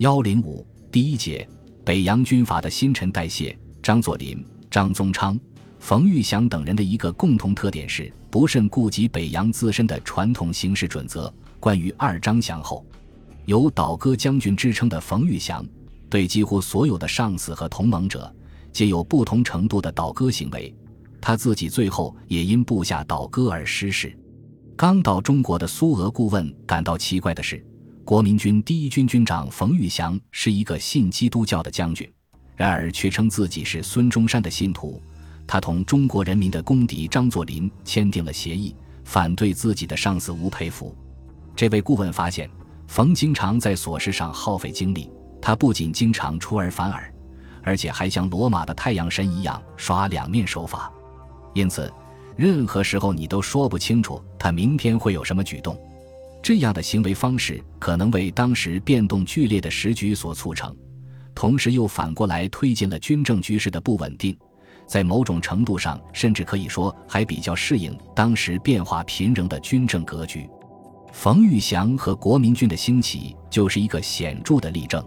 幺零五第一节北洋军阀的新陈代谢。张作霖、张宗昌、冯玉祥等人的一个共同特点是不甚顾及北洋自身的传统行事准则。关于二张降后，有“倒戈将军”之称的冯玉祥，对几乎所有的上司和同盟者，皆有不同程度的倒戈行为。他自己最后也因部下倒戈而失势。刚到中国的苏俄顾问感到奇怪的是，国民军第一军军长冯玉祥是一个信基督教的将军。然而，却称自己是孙中山的信徒。他同中国人民的公敌张作霖签订了协议，反对自己的上司吴佩孚。这位顾问发现，冯经常在琐事上耗费精力。他不仅经常出尔反尔，而且还像罗马的太阳神一样耍两面手法。因此，任何时候你都说不清楚他明天会有什么举动。这样的行为方式可能为当时变动剧烈的时局所促成。同时又反过来推进了军政局势的不稳定，在某种程度上，甚至可以说还比较适应当时变化频仍的军政格局。冯玉祥和国民军的兴起就是一个显著的例证。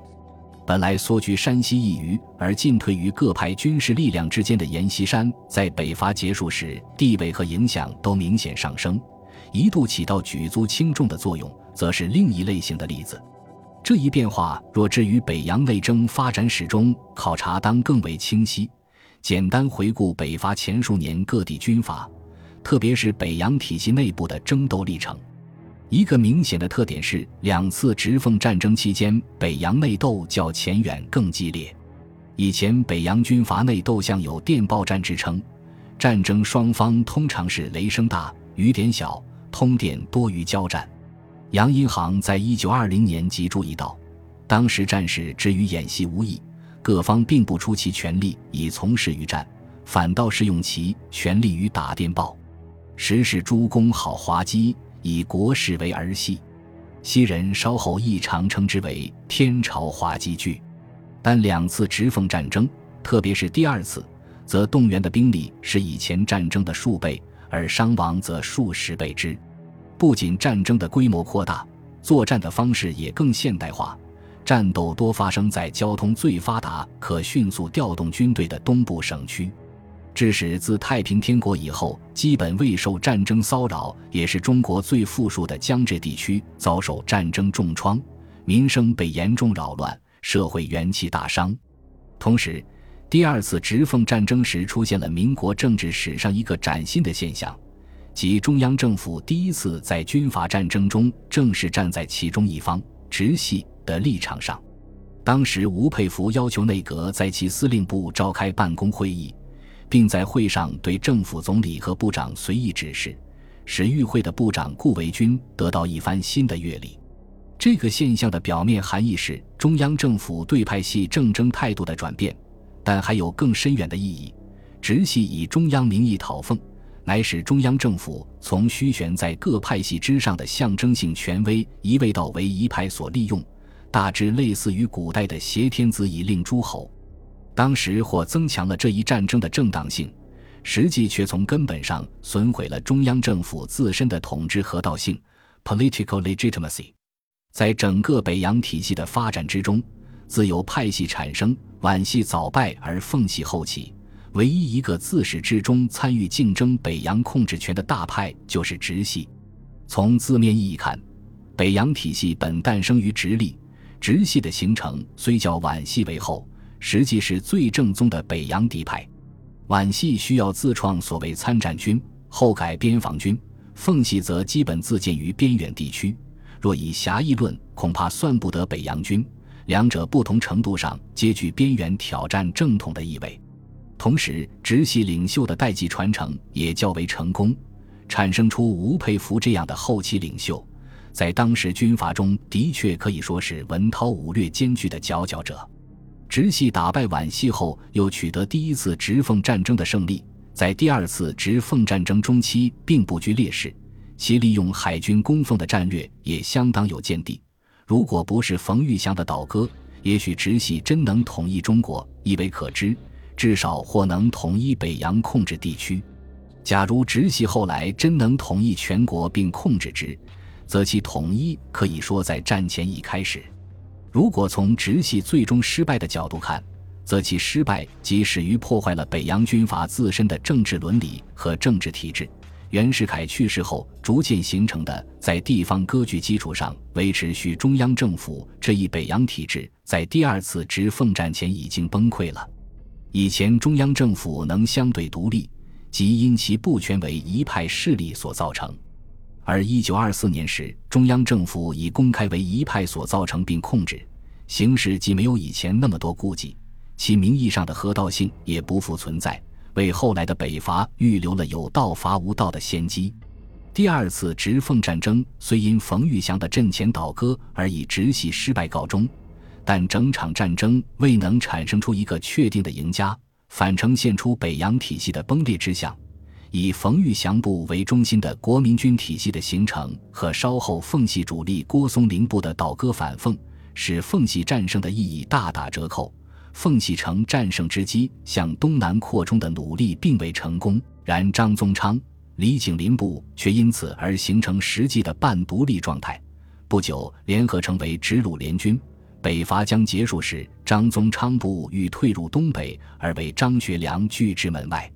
本来缩居山西一隅而进退于各派军事力量之间的阎锡山，在北伐结束时，地位和影响都明显上升，一度起到举足轻重的作用，则是另一类型的例子。这一变化，若置于北洋内争发展史中考察，当更为清晰。简单回顾北伐前数年各地军阀，特别是北洋体系内部的争斗历程，一个明显的特点是，两次直奉战争期间，北洋内斗较前远更激烈。以前北洋军阀内斗像有电报战之称，战争双方通常是雷声大雨点小，通电多于交战。杨荫行在一九二零年即注意到，当时战事之于演习无异，各方并不出其全力以从事于战，反倒是用其全力于打电报。时是诸公好滑稽，以国事为儿戏。昔人稍后亦常称之为天朝滑稽剧。但两次直奉战争，特别是第二次，则动员的兵力是以前战争的数倍，而伤亡则数十倍之。不仅战争的规模扩大，作战的方式也更现代化，战斗多发生在交通最发达、可迅速调动军队的东部省区，致使自太平天国以后基本未受战争骚扰，也是中国最富庶的江浙地区遭受战争重创，民生被严重扰乱，社会元气大伤。同时，第二次直奉战争时出现了民国政治史上一个崭新的现象。即中央政府第一次在军阀战争中正式站在其中一方直系的立场上。当时，吴佩孚要求内阁在其司令部召开办公会议，并在会上对政府总理和部长随意指示，使与会的部长顾维钧得到一番新的阅历。这个现象的表面含义是中央政府对派系政争态度的转变，但还有更深远的意义：直系以中央名义讨奉。乃使中央政府从虚悬在各派系之上的象征性权威移位到为一派所利用，大致类似于古代的挟天子以令诸侯。当时或增强了这一战争的正当性，实际却从根本上损毁了中央政府自身的统治合道性 （political legitimacy）。在整个北洋体系的发展之中，自有派系产生，皖系早败而奉系后起。唯一一个自始至终参与竞争北洋控制权的大派就是直系。从字面意义看，北洋体系本诞生于直隶，直系的形成虽较皖系为后，实际是最正宗的北洋嫡派。皖系需要自创所谓参战军，后改边防军；奉系则基本自建于边远地区。若以狭义论，恐怕算不得北洋军。两者不同程度上皆具边缘挑战正统的意味。同时，直系领袖的代际传承也较为成功，产生出吴佩孚这样的后期领袖，在当时军阀中的确可以说是文韬武略兼具的佼佼者。直系打败皖系后，又取得第一次直奉战争的胜利，在第二次直奉战争中期并不居劣势，其利用海军攻奉的战略也相当有见地。如果不是冯玉祥的倒戈，也许直系真能统一中国，亦为可知。至少或能统一北洋控制地区。假如直系后来真能统一全国并控制之，则其统一可以说在战前已开始。如果从直系最终失败的角度看，则其失败即始于破坏了北洋军阀自身的政治伦理和政治体制。袁世凯去世后逐渐形成的在地方割据基础上维持续中央政府这一北洋体制，在第二次直奉战前已经崩溃了。以前中央政府能相对独立，即因其不全为一派势力所造成；而一九二四年时，中央政府已公开为一派所造成并控制，形势既没有以前那么多顾忌，其名义上的合道性也不复存在。为后来的北伐预留了有道伐无道的先机。第二次直奉战争虽因冯玉祥的阵前倒戈而以直系失败告终，但整场战争未能产生出一个确定的赢家，反呈现出北洋体系的崩裂之象。以冯玉祥部为中心的国民军体系的形成和稍后奉系主力郭松龄部的倒戈反奉，使奉系战胜的意义大打折扣。奉系城战胜之机向东南扩充的努力并未成功，然张宗昌、李景林部却因此而形成实际的半独立状态。不久，联合成为直鲁联军。北伐将结束时，张宗昌部欲退入东北，而被张学良拒之门外。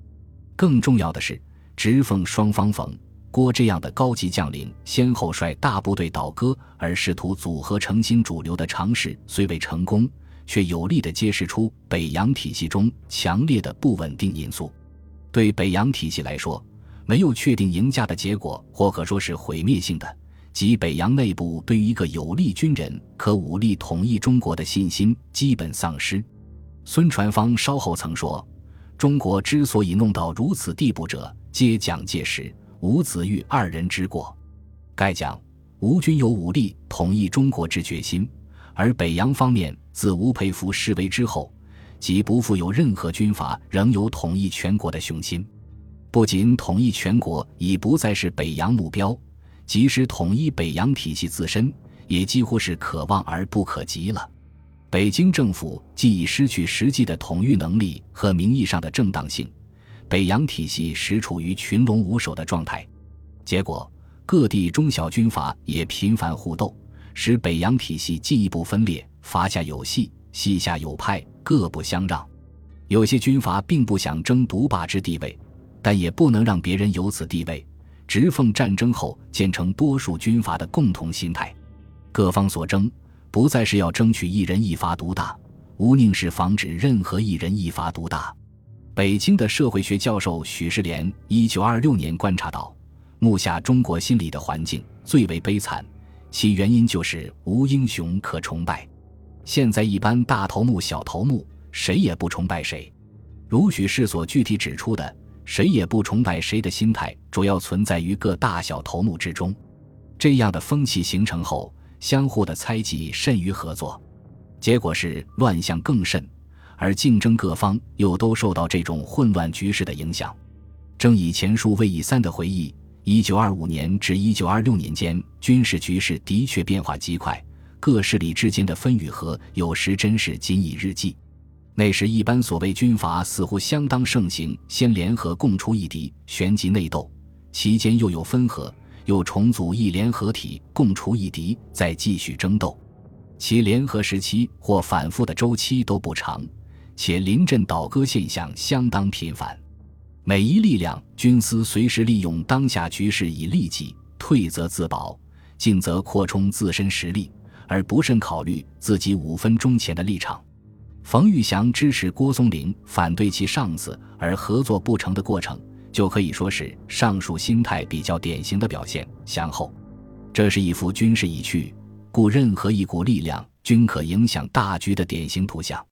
更重要的是，直奉双方冯郭这样的高级将领先后率大部队倒戈，而试图组合成新主流的尝试虽未成功。却有力地揭示出北洋体系中强烈的不稳定因素。对北洋体系来说，没有确定赢家的结果，或可说是毁灭性的，即北洋内部对于一个有力军人可武力统一中国的信心基本丧失。孙传芳稍后曾说：“中国之所以弄到如此地步者，皆蒋介石、吴子玉二人之过。盖讲吴军有武力统一中国之决心，而北洋方面。”自吴佩孚示威之后，即不复有任何军阀仍有统一全国的雄心。不仅统一全国已不再是北洋目标，即使统一北洋体系自身，也几乎是可望而不可及了。北京政府既已失去实际的统御能力和名义上的正当性，北洋体系实处于群龙无首的状态。结果，各地中小军阀也频繁互斗，使北洋体系进一步分裂。阀下有系，系下有派，各不相让。有些军阀并不想争独霸之地位，但也不能让别人有此地位。直奉战争后建成多数军阀的共同心态，各方所争不再是要争取一人一阀独大，无宁是防止任何一人一阀独大。北京的社会学教授许世莲一九二六年观察到，目下中国心理的环境最为悲惨，其原因就是无英雄可崇拜。现在一般大头目、小头目，谁也不崇拜谁。如许氏所具体指出的，谁也不崇拜谁的心态，主要存在于各大小头目之中。这样的风气形成后，相互的猜忌甚于合作，结果是乱象更甚，而竞争各方又都受到这种混乱局势的影响。正以前述魏以三的回忆，一九二五年至一九二六年间，军事局势的确变化极快。各势力之间的分与合，有时真是仅以日计。那时一般所谓军阀似乎相当盛行，先联合共除一敌，旋即内斗，其间又有分合，又重组一联合体，共除一敌，再继续争斗。其联合时期或反复的周期都不长，且临阵倒戈现象相当频繁。每一力量均思随时利用当下局势以利己，退则自保，进则扩充自身实力。而不慎考虑自己五分钟前的立场。冯玉祥支持郭松龄，反对其上司而合作不成的过程，就可以说是上述心态比较典型的表现。向后，这是一幅军事已去，故任何一股力量均可影响大局的典型图像。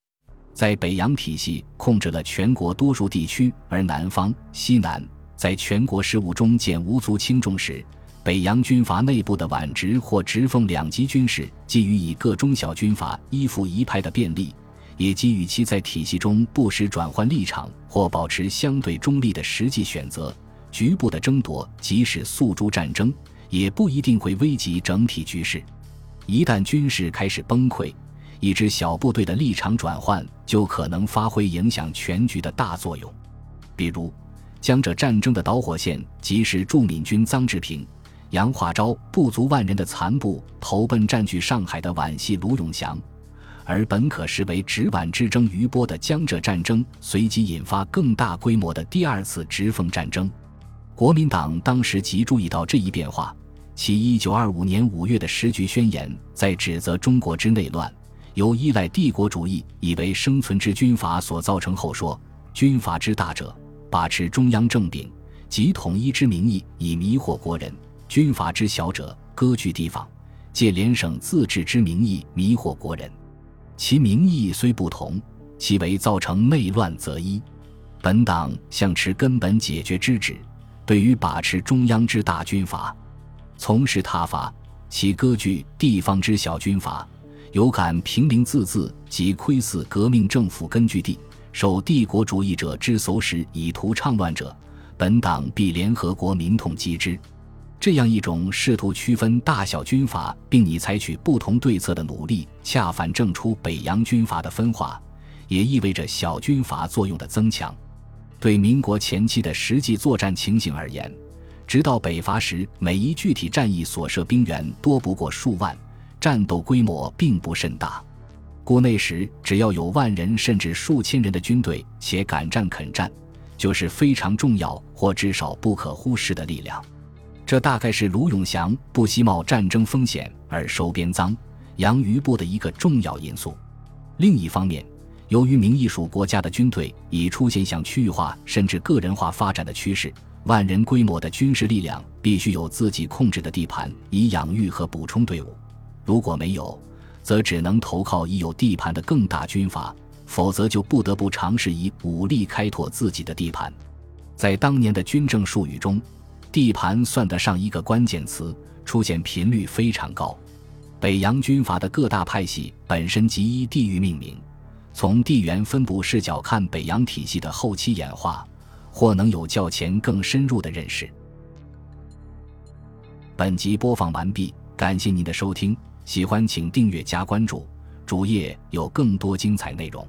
在北洋体系控制了全国多数地区，而南方、西南在全国事务中见无足轻重时。北洋军阀内部的皖直或直奉两级军事，基于以各中小军阀依附一派的便利，也基于其在体系中不时转换立场或保持相对中立的实际选择。局部的争夺，即使诉诸战争，也不一定会危及整体局势。一旦军事开始崩溃，一支小部队的立场转换就可能发挥影响全局的大作用。比如，江浙战争的导火线即是驻闽军臧志平。杨化昭不足万人的残部投奔占据上海的皖系卢永祥，而本可视为直皖之争余波的江浙战争，随即引发更大规模的第二次直奉战争。国民党当时即注意到这一变化，其一九二五年五月的时局宣言在指责中国之内乱由依赖帝国主义以为生存之军阀所造成后说：军阀之大者，把持中央政柄即统一之名义以迷惑国人；军阀之小者，割据地方，借联省自治之名义迷惑国人。其名义虽不同，其为造成内乱则一。本党向持根本解决之旨。对于把持中央之大军阀，从事他法，其割据地方之小军阀，有敢平民自治及窥伺革命政府根据地，受帝国主义者之唆使以图倡乱者，本党必联合国民痛击之。这样一种试图区分大小军阀，并拟采取不同对策的努力，恰反证出北洋军阀的分化，也意味着小军阀作用的增强。对民国前期的实际作战情形而言，直到北伐时，每一具体战役所涉兵员多不过数万，战斗规模并不甚大。故那时，只要有万人甚至数千人的军队，且敢战肯战，就是非常重要或至少不可忽视的力量。这大概是卢永祥不惜冒战争风险而收编赃、养余部的一个重要因素。另一方面，由于名义属国家的军队已出现向区域化甚至个人化发展的趋势，万人规模的军事力量必须有自己控制的地盘以养育和补充队伍。如果没有，则只能投靠已有地盘的更大军阀，否则就不得不尝试以武力开拓自己的地盘。在当年的军政术语中。地盘算得上一个关键词，出现频率非常高。北洋军阀的各大派系本身即依地域命名，从地缘分布视角看北洋体系的后期演化，或能有较前更深入的认识。本集播放完毕，感谢您的收听，喜欢请订阅加关注，主页有更多精彩内容。